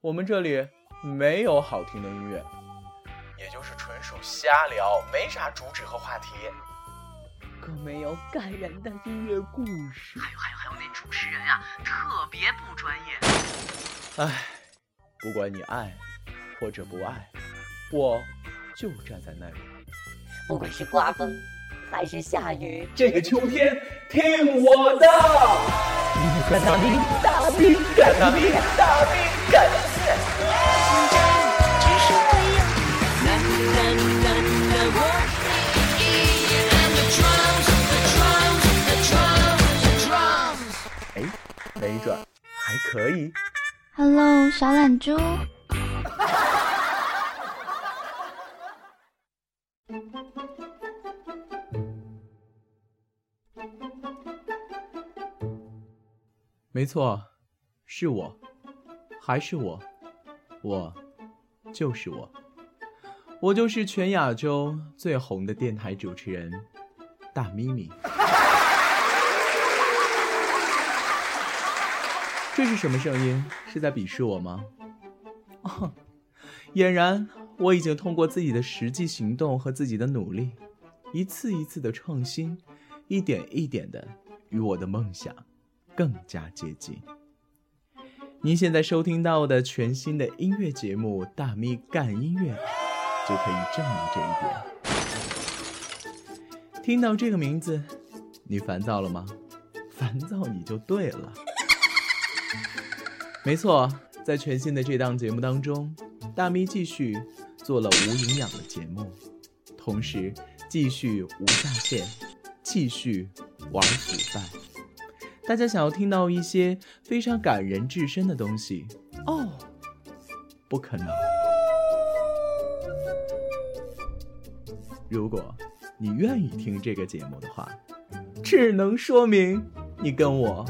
我们这里没有好听的音乐，也就是纯属瞎聊，没啥主旨和话题，更没有感人的音乐故事。还有还有还有，那主持人啊，特别不专业。唉，不管你爱或者不爱，我就站在那里。不管是刮风还是下雨，这个秋天听我的。干大兵，大兵，干大兵，大兵，干！没准还可以。Hello，小懒猪。没错，是我，还是我，我就是我，我就是全亚洲最红的电台主持人大咪咪。这是什么声音？是在鄙视我吗？哦，俨然我已经通过自己的实际行动和自己的努力，一次一次的创新，一点一点的与我的梦想。更加接近。您现在收听到的全新的音乐节目《大咪干音乐》，就可以证明这一点。听到这个名字，你烦躁了吗？烦躁你就对了。没错，在全新的这档节目当中，大咪继续做了无营养的节目，同时继续无下限，继续玩腐败。大家想要听到一些非常感人至深的东西哦，不可能。如果你愿意听这个节目的话，只能说明你跟我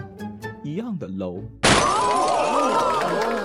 一样的 low。 아,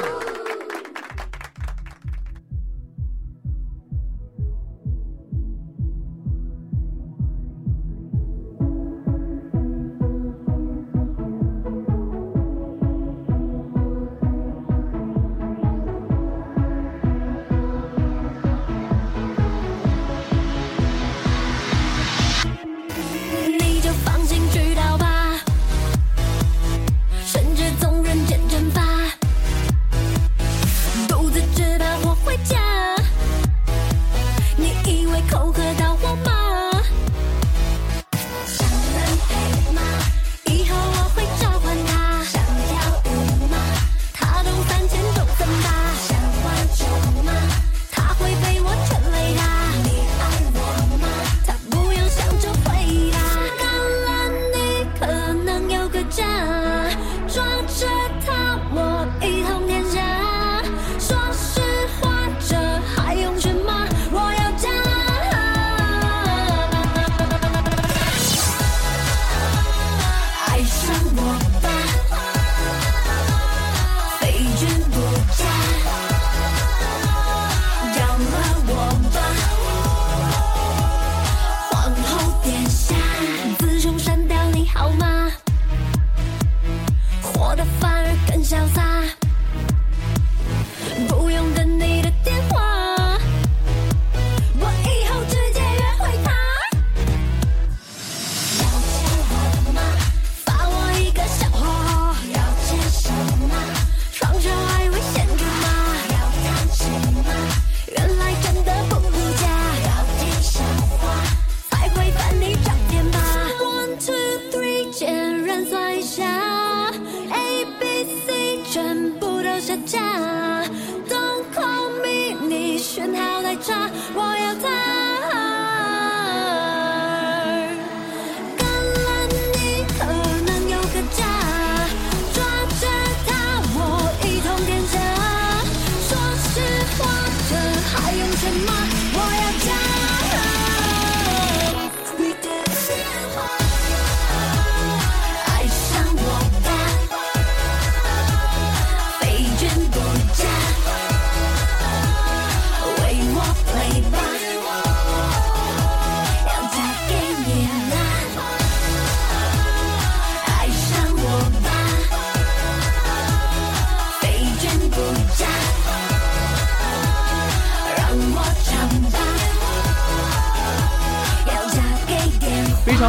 什么？我要将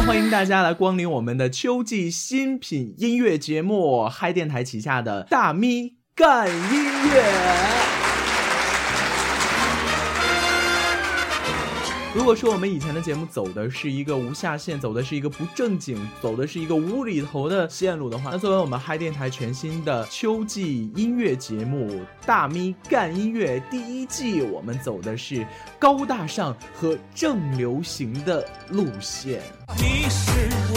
欢迎大家来光临我们的秋季新品音乐节目嗨电台旗下的大咪干音乐。如果说我们以前的节目走的是一个无下限，走的是一个不正经，走的是一个无厘头的线路的话，那作为我们嗨电台全新的秋季音乐节目《大咪干音乐》第一季，我们走的是高大上和正流行的路线。你是我。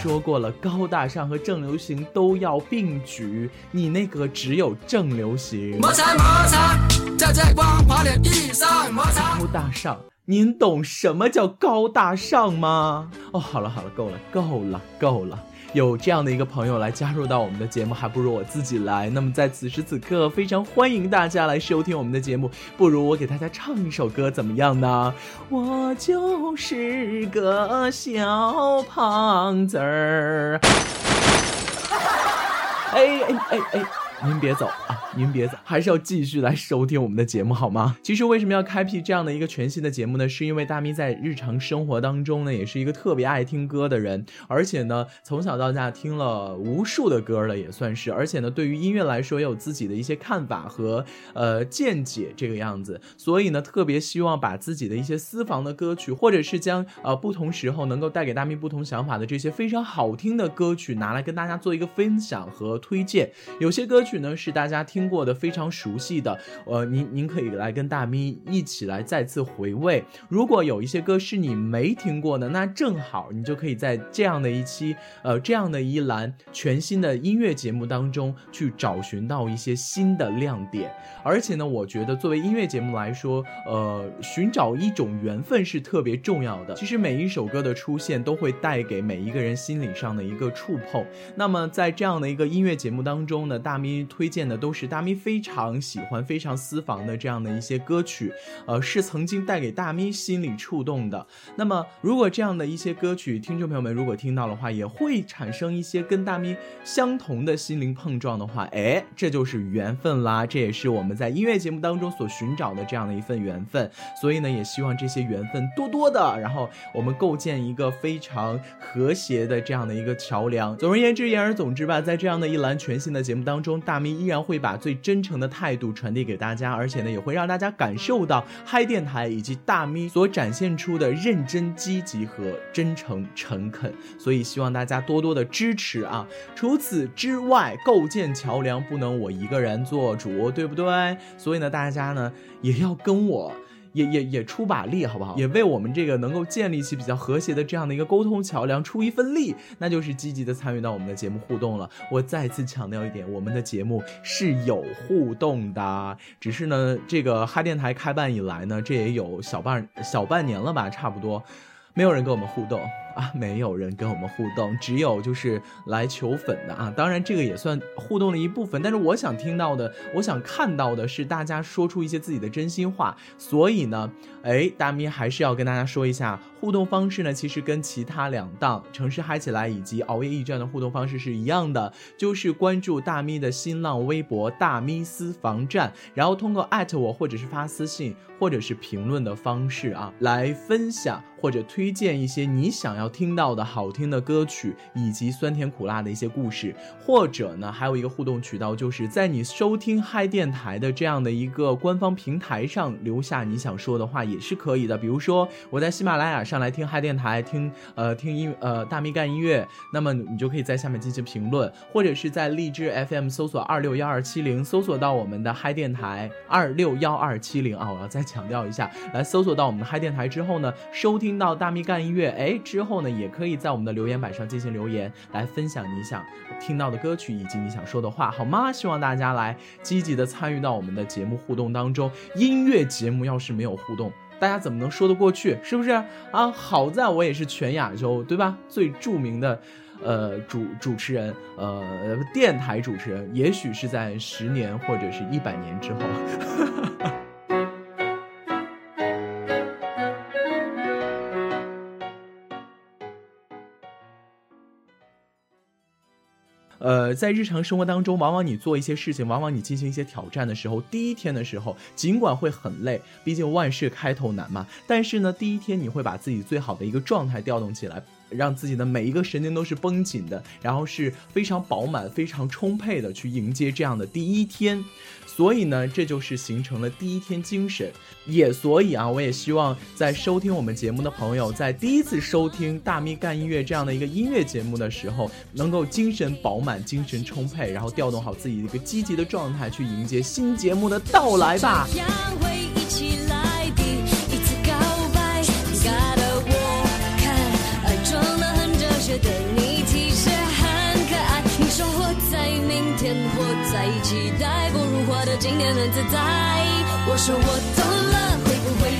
说过了，高大上和正流行都要并举，你那个只有正流行。摩擦摩擦，在这光滑的地上摩擦。高大上，您懂什么叫高大上吗？哦，好了好了，够了够了够了，有这样的一个朋友来加入到我们的节目，还不如我自己来。那么在此时此刻，非常欢迎大家来收听我们的节目，不如我给大家唱一首歌怎么样呢？我就是个小胖子儿。哎哎哎哎。您别走啊！您别走，还是要继续来收听我们的节目好吗？其实为什么要开辟这样的一个全新的节目呢？是因为大咪在日常生活当中呢，也是一个特别爱听歌的人，而且呢，从小到大听了无数的歌了，也算是。而且呢，对于音乐来说，也有自己的一些看法和呃见解这个样子。所以呢，特别希望把自己的一些私房的歌曲，或者是将呃不同时候能够带给大咪不同想法的这些非常好听的歌曲，拿来跟大家做一个分享和推荐。有些歌。曲呢是大家听过的非常熟悉的，呃，您您可以来跟大咪一起来再次回味。如果有一些歌是你没听过的，那正好你就可以在这样的一期，呃，这样的一栏全新的音乐节目当中去找寻到一些新的亮点。而且呢，我觉得作为音乐节目来说，呃，寻找一种缘分是特别重要的。其实每一首歌的出现都会带给每一个人心理上的一个触碰。那么在这样的一个音乐节目当中呢，大咪。推荐的都是大咪非常喜欢、非常私房的这样的一些歌曲，呃，是曾经带给大咪心里触动的。那么，如果这样的一些歌曲，听众朋友们如果听到的话，也会产生一些跟大咪相同的心灵碰撞的话，哎，这就是缘分啦！这也是我们在音乐节目当中所寻找的这样的一份缘分。所以呢，也希望这些缘分多多的，然后我们构建一个非常和谐的这样的一个桥梁。总而言之，言而总之吧，在这样的一栏全新的节目当中。大咪依然会把最真诚的态度传递给大家，而且呢，也会让大家感受到嗨电台以及大咪所展现出的认真、积极和真诚、诚恳。所以希望大家多多的支持啊！除此之外，构建桥梁不能我一个人做主，对不对？所以呢，大家呢也要跟我。也也也出把力，好不好？也为我们这个能够建立起比较和谐的这样的一个沟通桥梁出一份力，那就是积极的参与到我们的节目互动了。我再次强调一点，我们的节目是有互动的，只是呢，这个哈电台开办以来呢，这也有小半小半年了吧，差不多，没有人跟我们互动。啊，没有人跟我们互动，只有就是来求粉的啊。当然，这个也算互动的一部分。但是，我想听到的，我想看到的是大家说出一些自己的真心话。所以呢，哎，大咪还是要跟大家说一下，互动方式呢，其实跟其他两档城市嗨起来以及熬夜驿站的互动方式是一样的，就是关注大咪的新浪微博“大咪私房站”，然后通过艾特我，或者是发私信，或者是评论的方式啊，来分享或者推荐一些你想要。听到的好听的歌曲，以及酸甜苦辣的一些故事，或者呢，还有一个互动渠道，就是在你收听嗨电台的这样的一个官方平台上留下你想说的话，也是可以的。比如说我在喜马拉雅上来听嗨电台，听呃听音呃大咪干音乐，那么你就可以在下面进行评论，或者是在荔枝 FM 搜索二六幺二七零，搜索到我们的嗨电台二六幺二七零啊，我要再强调一下，来搜索到我们的嗨电台之后呢，收听到大咪干音乐，哎之后。后呢，也可以在我们的留言板上进行留言，来分享你想听到的歌曲以及你想说的话，好吗？希望大家来积极的参与到我们的节目互动当中。音乐节目要是没有互动，大家怎么能说得过去？是不是啊？好在我也是全亚洲对吧？最著名的，呃，主主持人，呃，电台主持人，也许是在十年或者是一百年之后。呃，在日常生活当中，往往你做一些事情，往往你进行一些挑战的时候，第一天的时候，尽管会很累，毕竟万事开头难嘛，但是呢，第一天你会把自己最好的一个状态调动起来。让自己的每一个神经都是绷紧的，然后是非常饱满、非常充沛的去迎接这样的第一天。所以呢，这就是形成了第一天精神。也所以啊，我也希望在收听我们节目的朋友，在第一次收听大咪干音乐这样的一个音乐节目的时候，能够精神饱满、精神充沛，然后调动好自己的一个积极的状态，去迎接新节目的到来吧。今天很自在，我说我懂了，会不会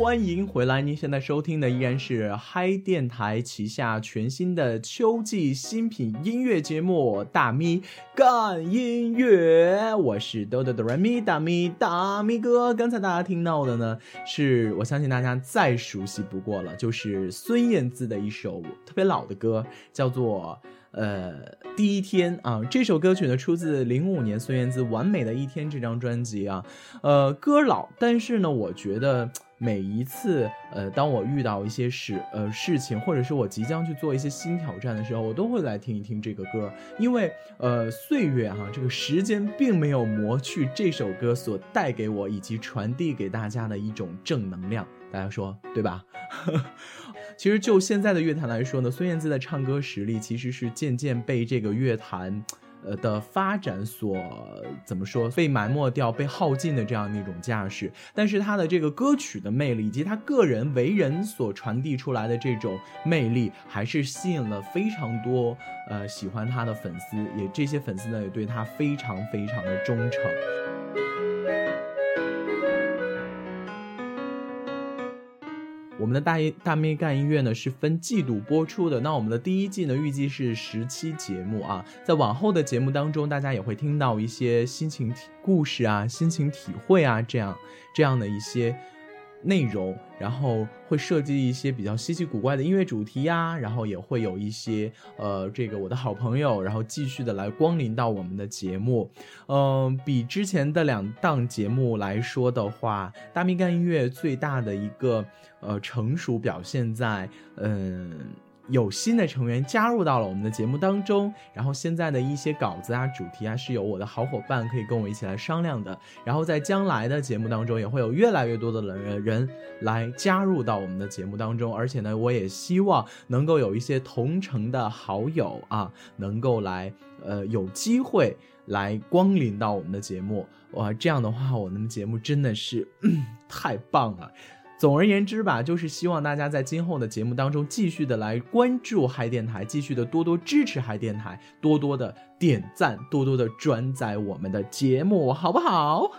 欢迎回来！您现在收听的依然是嗨电台旗下全新的秋季新品音乐节目《大咪干音乐》，我是豆豆的人咪大咪大咪哥。刚才大家听到的呢，是我相信大家再熟悉不过了，就是孙燕姿的一首特别老的歌，叫做。呃，第一天啊，这首歌曲呢出自零五年孙燕姿《完美的一天》这张专辑啊。呃，歌老，但是呢，我觉得每一次，呃，当我遇到一些事，呃，事情，或者是我即将去做一些新挑战的时候，我都会来听一听这个歌，因为，呃，岁月哈、这个时间并没有磨去这首歌所带给我以及传递给大家的一种正能量。大家说对吧？其实就现在的乐坛来说呢，孙燕姿的唱歌实力其实是渐渐被这个乐坛，呃的发展所怎么说被埋没掉、被耗尽的这样的一种架势。但是他的这个歌曲的魅力以及他个人为人所传递出来的这种魅力，还是吸引了非常多呃喜欢他的粉丝，也这些粉丝呢也对他非常非常的忠诚。我们的大一大妹干音乐呢是分季度播出的，那我们的第一季呢预计是十期节目啊，在往后的节目当中，大家也会听到一些心情体故事啊、心情体会啊这样这样的一些内容，然后会设计一些比较稀奇古怪的音乐主题呀，然后也会有一些呃这个我的好朋友，然后继续的来光临到我们的节目，嗯、比之前的两档节目来说的话，大咪干音乐最大的一个呃成熟表现在嗯。有新的成员加入到了我们的节目当中，然后现在的一些稿子啊、主题啊是由我的好伙伴可以跟我一起来商量的。然后在将来的节目当中，也会有越来越多的人人来加入到我们的节目当中，而且呢，我也希望能够有一些同城的好友啊，能够来呃有机会来光临到我们的节目。哇，这样的话，我们的节目真的是、嗯、太棒了。总而言之吧，就是希望大家在今后的节目当中继续的来关注嗨电台，继续的多多支持嗨电台，多多的点赞，多多的转载我们的节目，好不好？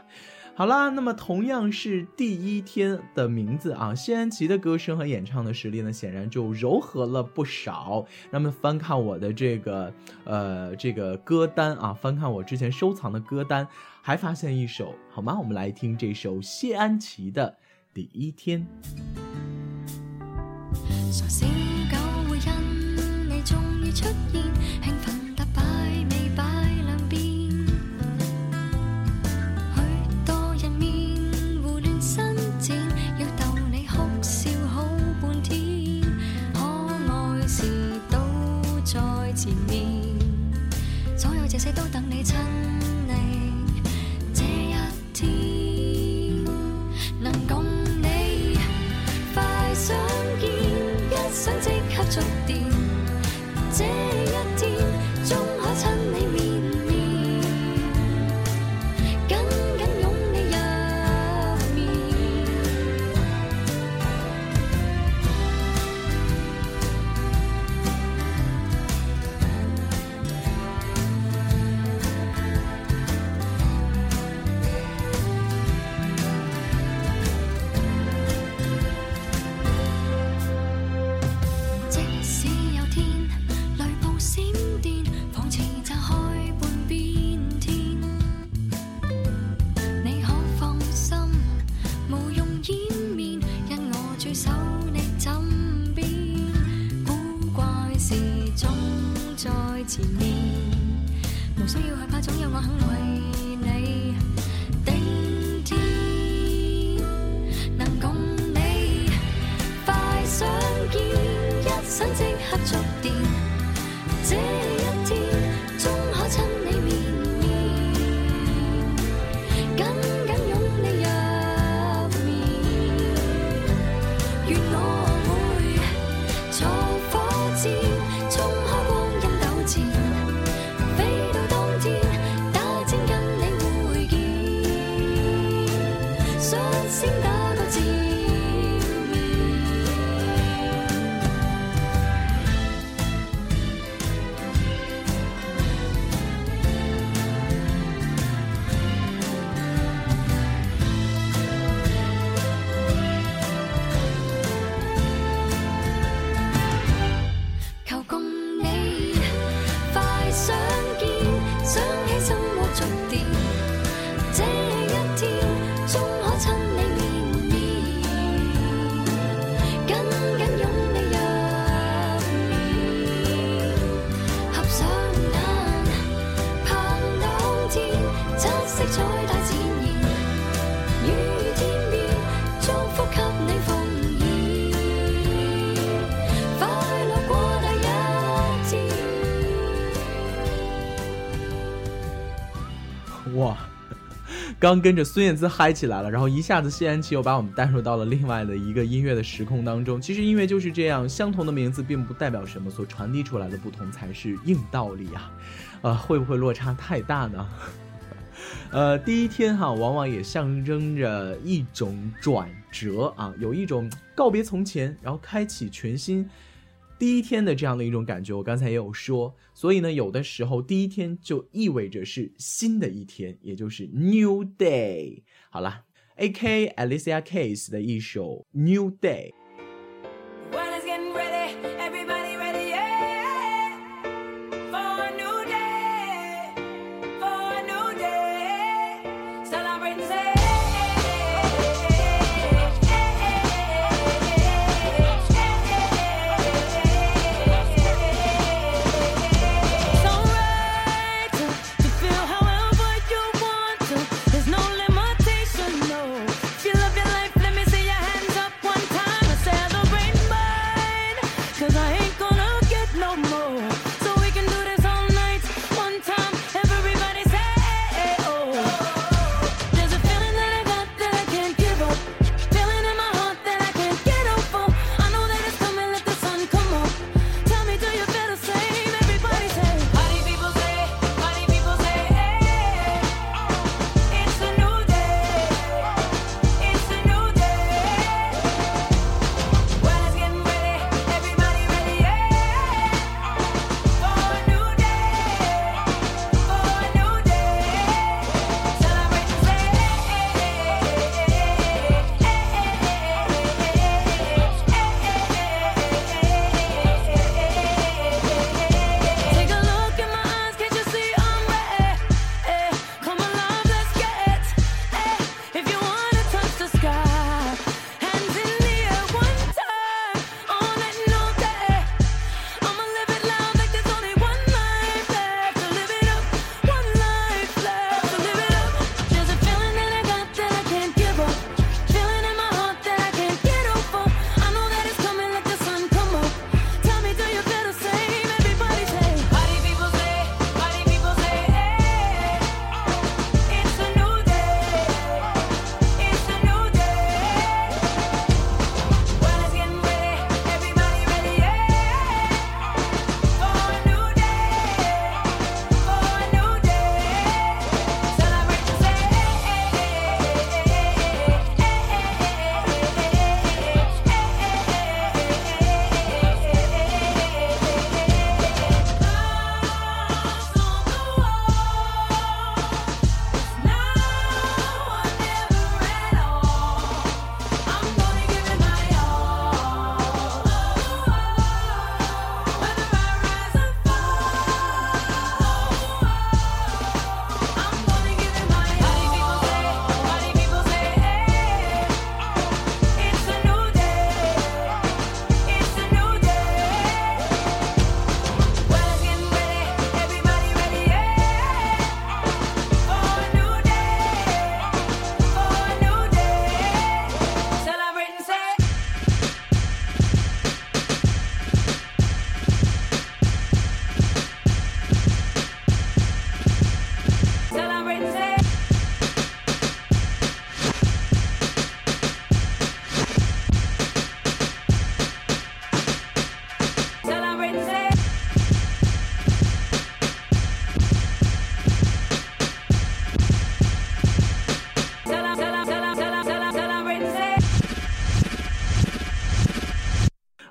好啦，那么同样是第一天的名字啊，谢安琪的歌声和演唱的实力呢，显然就柔和了不少。那么翻看我的这个呃这个歌单啊，翻看我之前收藏的歌单，还发现一首，好吗？我们来听这首谢安琪的。第一天，傻小狗会因你终于出现，面，因我駐守你枕邊。古怪事總在前面，無需要害怕，總有我肯為你頂天，能共你。快相見，一想即刻觸電。刚跟着孙燕姿嗨起来了，然后一下子谢安琪又把我们带入到了另外的一个音乐的时空当中。其实音乐就是这样，相同的名字并不代表什么，所传递出来的不同才是硬道理啊。呃，会不会落差太大呢？呃，第一天哈，往往也象征着一种转折啊，有一种告别从前，然后开启全新第一天的这样的一种感觉。我刚才也有说，所以呢，有的时候第一天就意味着是新的一天，也就是 New Day。好了，A.K. Alicia Keys 的一首 New Day。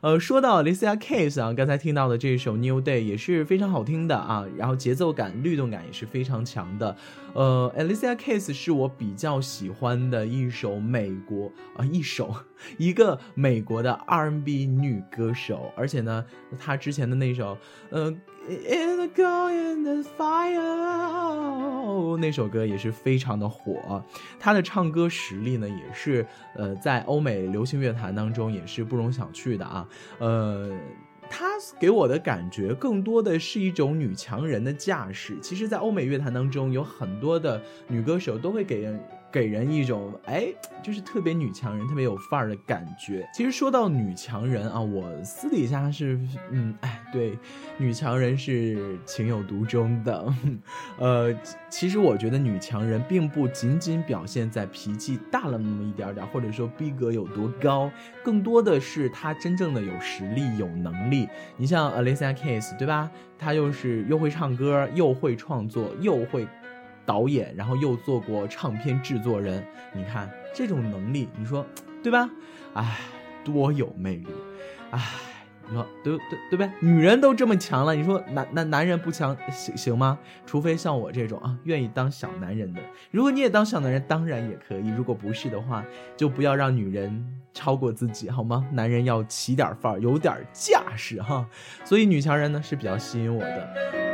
呃，说到 Alicia Keys 啊，刚才听到的这首 New Day 也是非常好听的啊，然后节奏感、律动感也是非常强的。呃，Alicia Keys 是我比较喜欢的一首美国啊、一首一个美国的 R&B 女歌手，而且呢，她之前的那首呃 In the Go in the Fire 那首歌也是非常的火，她的唱歌实力呢也是呃在欧美流行乐坛当中也是不容小觑的啊，呃。她给我的感觉更多的是一种女强人的架势。其实，在欧美乐坛当中，有很多的女歌手都会给人给人一种哎，就是特别女强人、特别有范儿的感觉。其实说到女强人啊，我私底下是嗯，哎，对，女强人是情有独钟的。呃，其实我觉得女强人并不仅仅表现在脾气大了那么一点点，或者说逼格有多高，更多的是她真正的有实力、有能力。你像 Alicia Keys，对吧？她又是又会唱歌，又会创作，又会。导演，然后又做过唱片制作人，你看这种能力，你说 对吧？哎，多有魅力！哎，你说对对对呗？女人都这么强了，你说男男男人不强行行吗？除非像我这种啊，愿意当小男人的。如果你也当小男人，当然也可以。如果不是的话，就不要让女人超过自己，好吗？男人要起点范儿，有点架势哈。所以女强人呢是比较吸引我的。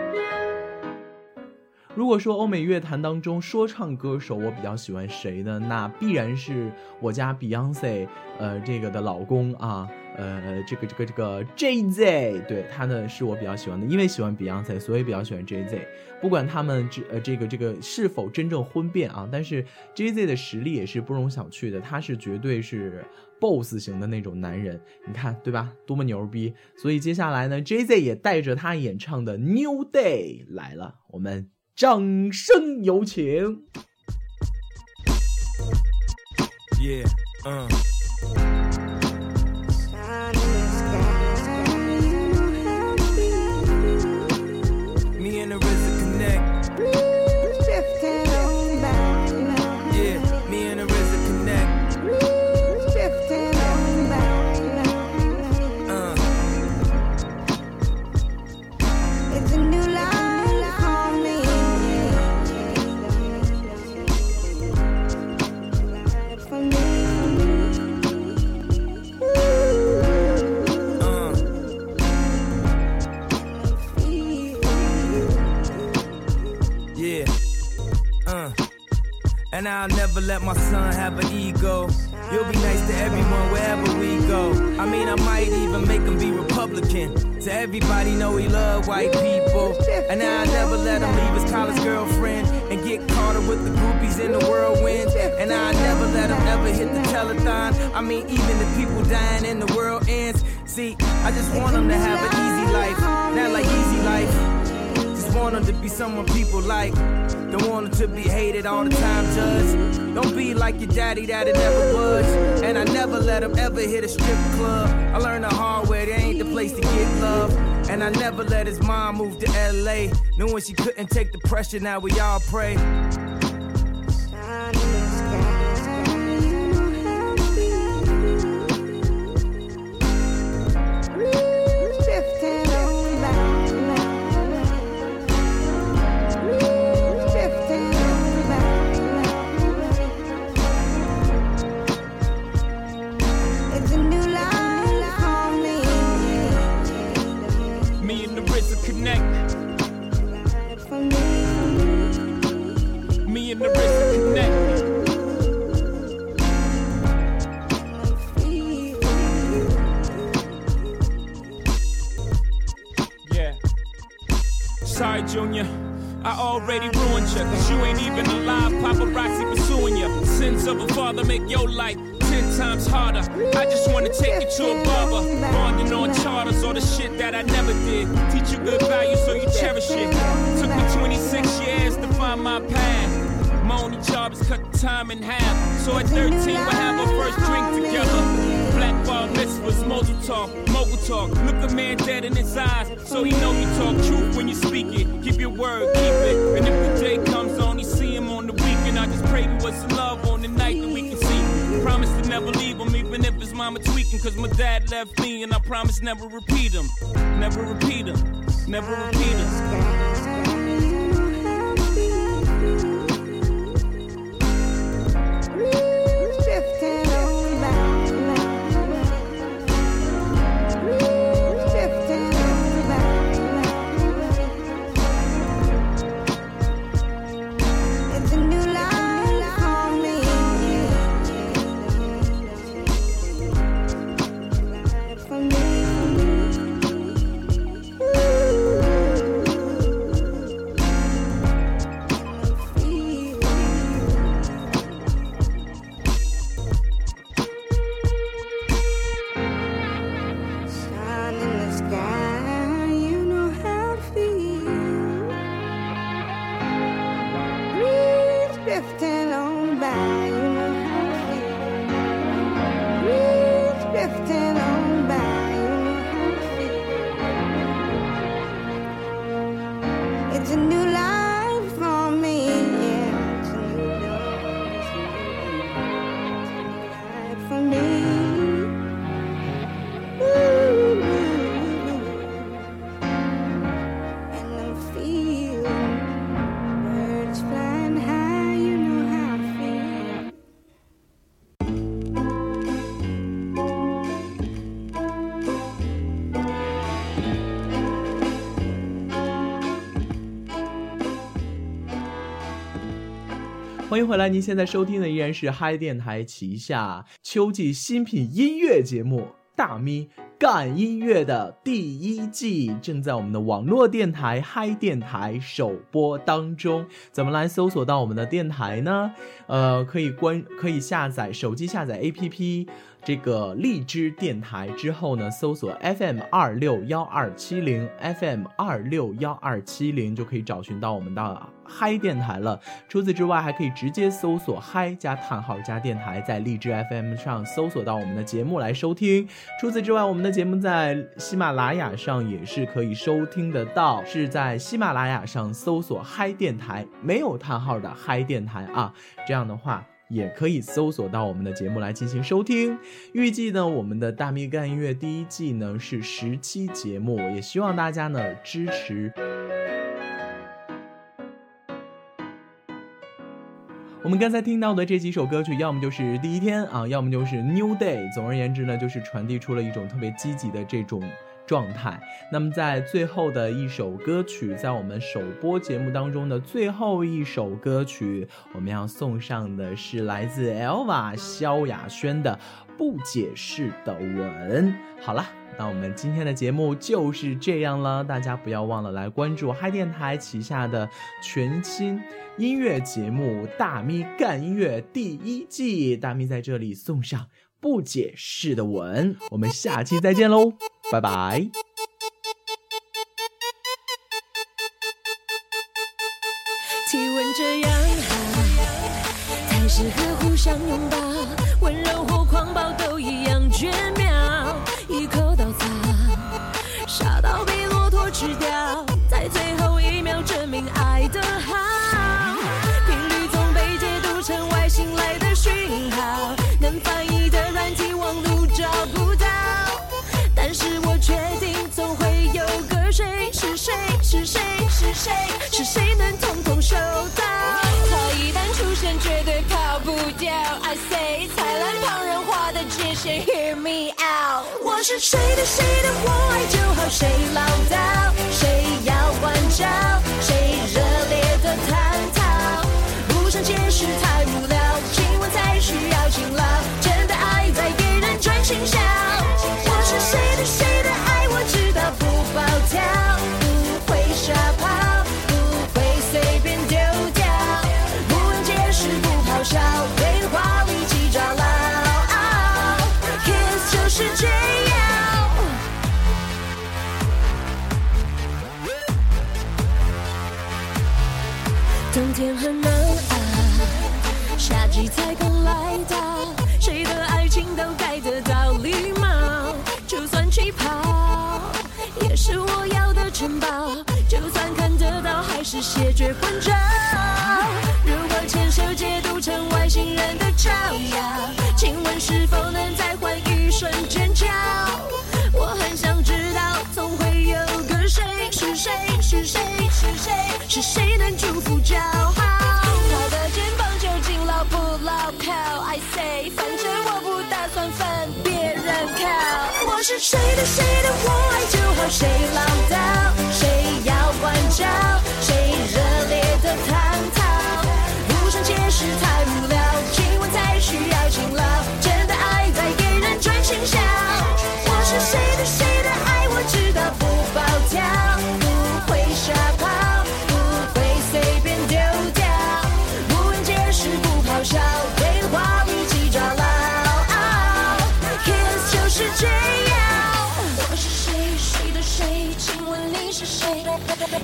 如果说欧美乐坛当中说唱歌手，我比较喜欢谁呢？那必然是我家 Beyonce，呃，这个的老公啊，呃，这个这个这个 Jay Z，对他呢是我比较喜欢的，因为喜欢 Beyonce，所以比较喜欢 Jay Z。不管他们这呃这个这个是否真正婚变啊，但是 Jay Z 的实力也是不容小觑的，他是绝对是 boss 型的那种男人，你看对吧？多么牛逼！所以接下来呢，Jay Z 也带着他演唱的 New Day 来了，我们。掌声有请。Yeah, uh. And I'll never let my son have an ego. You'll be nice to everyone wherever we go. I mean, I might even make him be Republican. To everybody know he love white people. And I'll never let him leave his college girlfriend and get caught up with the groupies in the whirlwind. And I'll never let him ever hit the telethon. I mean, even the people dying in the world ends. See, I just want him to have an easy life. Not like easy life. Want them to be someone people like. Don't want them to be hated all the time, judge. Don't be like your daddy that it never was. And I never let him ever hit a strip club. I learned the hard way, there ain't the place to get love. And I never let his mom move to LA. Knowing she couldn't take the pressure, now we all pray. Already ruined you, cause you ain't even alive. Paparazzi pursuing you. Sins of a father make your life ten times harder. I just wanna take you to a barber. Bonding on charters, all the shit that I never did. Teach you good values so you cherish it. Took me 26 years to find my path. My only job is cut the time in half. So at 13, we'll have our first drink together. Black this was mogul talk, mogul talk. Look a man dead in his eyes, so he know you talk truth when you speak it. Keep your word, keep it. And if the day comes on, you see him on the weekend. I just pray to us some love on the night that we can see. Promise to never leave him, even if his mama tweaking. Cause my dad left me, and I promise never repeat him. Never repeat him. Never repeat him. 欢迎回来！您现在收听的依然是嗨电台旗下秋季新品音乐节目《大咪干音乐》的第一季，正在我们的网络电台嗨电台首播当中。怎么来搜索到我们的电台呢？呃，可以关，可以下载手机下载 APP。这个荔枝电台之后呢，搜索 FM 二六幺二七零 FM 二六幺二七零就可以找寻到我们的嗨电台了。除此之外，还可以直接搜索嗨加叹号加电台，在荔枝 FM 上搜索到我们的节目来收听。除此之外，我们的节目在喜马拉雅上也是可以收听得到，是在喜马拉雅上搜索嗨电台，没有叹号的嗨电台啊。这样的话。也可以搜索到我们的节目来进行收听。预计呢，我们的大咪干音乐第一季呢是十期节目，也希望大家呢支持。我们刚才听到的这几首歌曲，要么就是第一天啊，要么就是 New Day。总而言之呢，就是传递出了一种特别积极的这种。状态。那么，在最后的一首歌曲，在我们首播节目当中的最后一首歌曲，我们要送上的是来自 Elva 萧亚轩的《不解释的吻》。好了，那我们今天的节目就是这样了。大家不要忘了来关注嗨电台旗下的全新音乐节目《大咪干音乐》第一季。大咪在这里送上。不解释的吻，我们下期再见喽，拜拜。体温这样好，才适合互相拥抱，，Hear me out。我是谁的谁的，我爱就好，谁唠叨，谁要关照，谁热烈的探讨，不想解释太无聊，亲吻才需要勤劳，真的爱在给人专心笑。我是谁的谁的天很难熬，夏季才刚来到，谁的爱情都该得到礼貌，就算气泡也是我要的城堡，就算看得到还是谢绝关照。如果牵手解读成外星人的招摇，请问是是谁的谁的，我爱就好，谁唠叨，谁要关照，谁热烈的探讨，不想解释太无聊，亲吻才需要勤劳，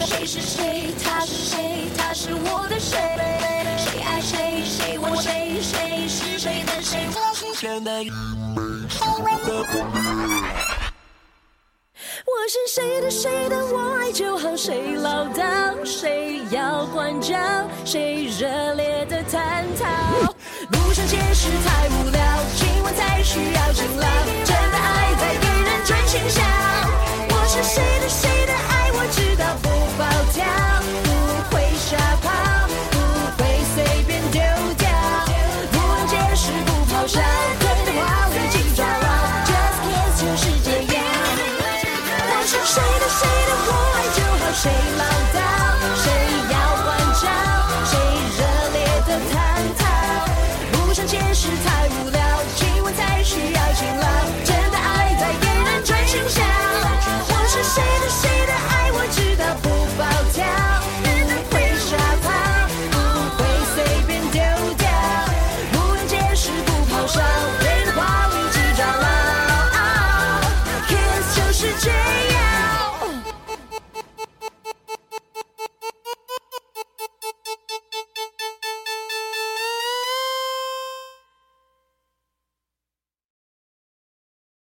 谁？是谁？他是谁？他是我的谁？谁爱谁？谁问谁？谁是谁的谁？我是谁的？我是谁的谁的，我爱就好，谁唠叨，谁要关照，谁热烈的探讨，不想解释太无聊，亲吻才需要